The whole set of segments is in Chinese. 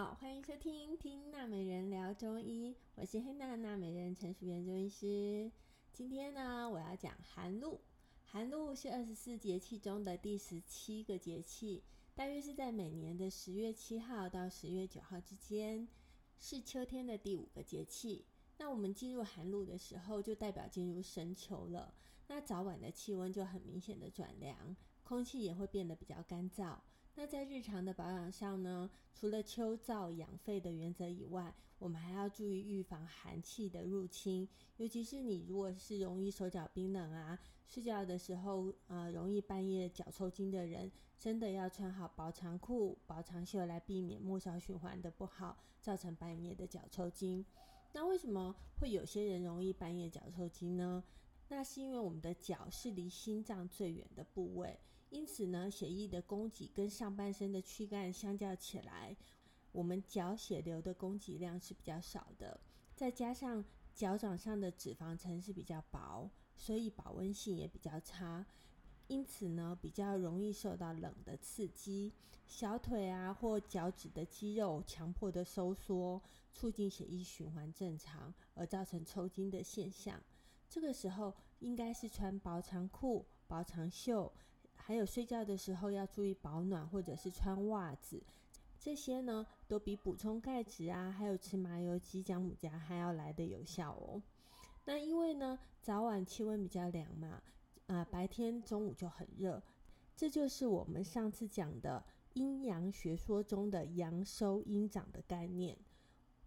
好，欢迎收听《听娜美人聊中医》，我是黑娜娜美人陈淑媛中医师。今天呢，我要讲寒露。寒露是二十四节气中的第十七个节气，大约是在每年的十月七号到十月九号之间，是秋天的第五个节气。那我们进入寒露的时候，就代表进入深秋了。那早晚的气温就很明显的转凉，空气也会变得比较干燥。那在日常的保养上呢，除了秋燥养肺的原则以外，我们还要注意预防寒气的入侵。尤其是你如果是容易手脚冰冷啊，睡觉的时候呃容易半夜脚抽筋的人，真的要穿好薄长裤、薄长袖来避免末梢循环的不好，造成半夜的脚抽筋。那为什么会有些人容易半夜脚抽筋呢？那是因为我们的脚是离心脏最远的部位，因此呢，血液的供给跟上半身的躯干相较起来，我们脚血流的供给量是比较少的。再加上脚掌上的脂肪层是比较薄，所以保温性也比较差，因此呢，比较容易受到冷的刺激，小腿啊或脚趾的肌肉强迫的收缩，促进血液循环正常，而造成抽筋的现象。这个时候应该是穿薄长裤、薄长袖，还有睡觉的时候要注意保暖，或者是穿袜子。这些呢，都比补充钙质啊，还有吃麻油鸡、姜母鸭还要来得有效哦。那因为呢，早晚气温比较凉嘛，啊、白天中午就很热，这就是我们上次讲的阴阳学说中的阳收阴长的概念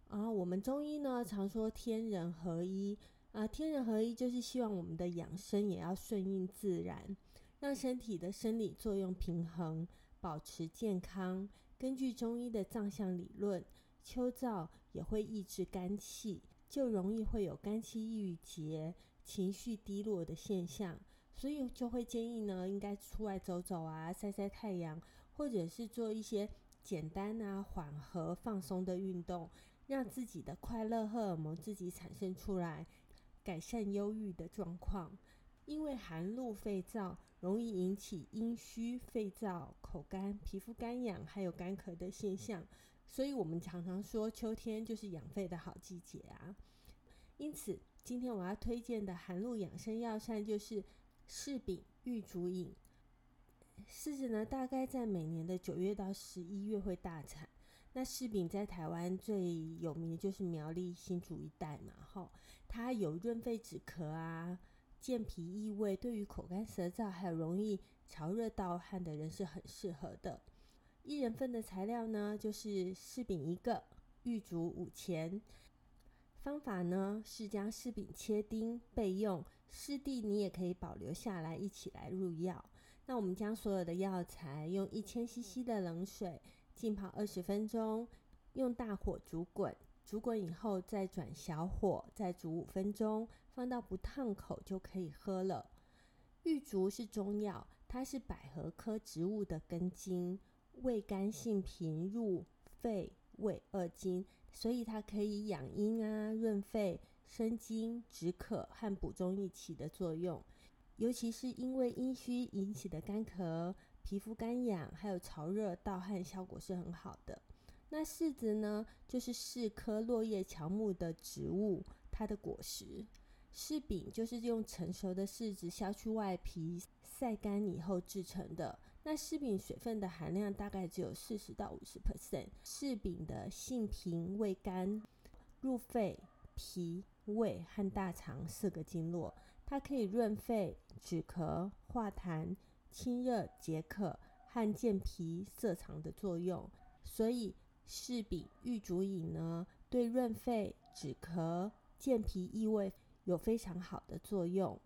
啊。我们中医呢，常说天人合一。啊，天人合一就是希望我们的养生也要顺应自然，让身体的生理作用平衡，保持健康。根据中医的脏象理论，秋燥也会抑制肝气，就容易会有肝气郁结、情绪低落的现象。所以就会建议呢，应该出来走走啊，晒晒太阳，或者是做一些简单啊、缓和、放松的运动，让自己的快乐荷尔蒙自己产生出来。改善忧郁的状况，因为寒露肺燥，容易引起阴虚、肺燥、口干、皮肤干痒，还有干咳的现象。所以，我们常常说秋天就是养肺的好季节啊。因此，今天我要推荐的寒露养生药膳就是柿饼玉竹饮。柿子呢，大概在每年的九月到十一月会大产。那柿饼在台湾最有名的就是苗栗新竹一带嘛，吼，它有润肺止咳啊、健脾益胃，对于口干舌燥还有容易潮热盗汗的人是很适合的。一人份的材料呢，就是柿饼一个，玉竹五钱。方法呢是将柿饼切丁备用，柿蒂你也可以保留下来一起来入药。那我们将所有的药材用一千 CC 的冷水。浸泡二十分钟，用大火煮滚，煮滚以后再转小火，再煮五分钟，放到不烫口就可以喝了。玉竹是中药，它是百合科植物的根茎，味甘性平，入肺胃二经，所以它可以养阴啊、润肺、生津、止渴和补中益气的作用。尤其是因为阴虚引起的干咳。皮肤干痒，还有潮热盗汗，效果是很好的。那柿子呢，就是柿科落叶乔木的植物，它的果实。柿饼就是用成熟的柿子削去外皮，晒干以后制成的。那柿饼水分的含量大概只有四十到五十 percent。柿饼的性平味甘，入肺、脾、胃和大肠四个经络，它可以润肺、止咳、化痰。清热解渴和健脾涩肠的作用，所以柿饼玉竹饮呢，对润肺、止咳、健脾益胃有非常好的作用。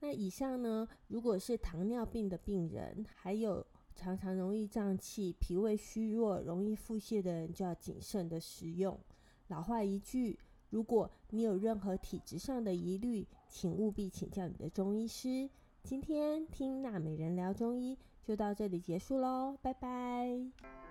那以上呢，如果是糖尿病的病人，还有常常容易胀气、脾胃虚弱、容易腹泻的人，就要谨慎的食用。老话一句，如果你有任何体质上的疑虑，请务必请教你的中医师。今天听娜美人聊中医就到这里结束喽，拜拜。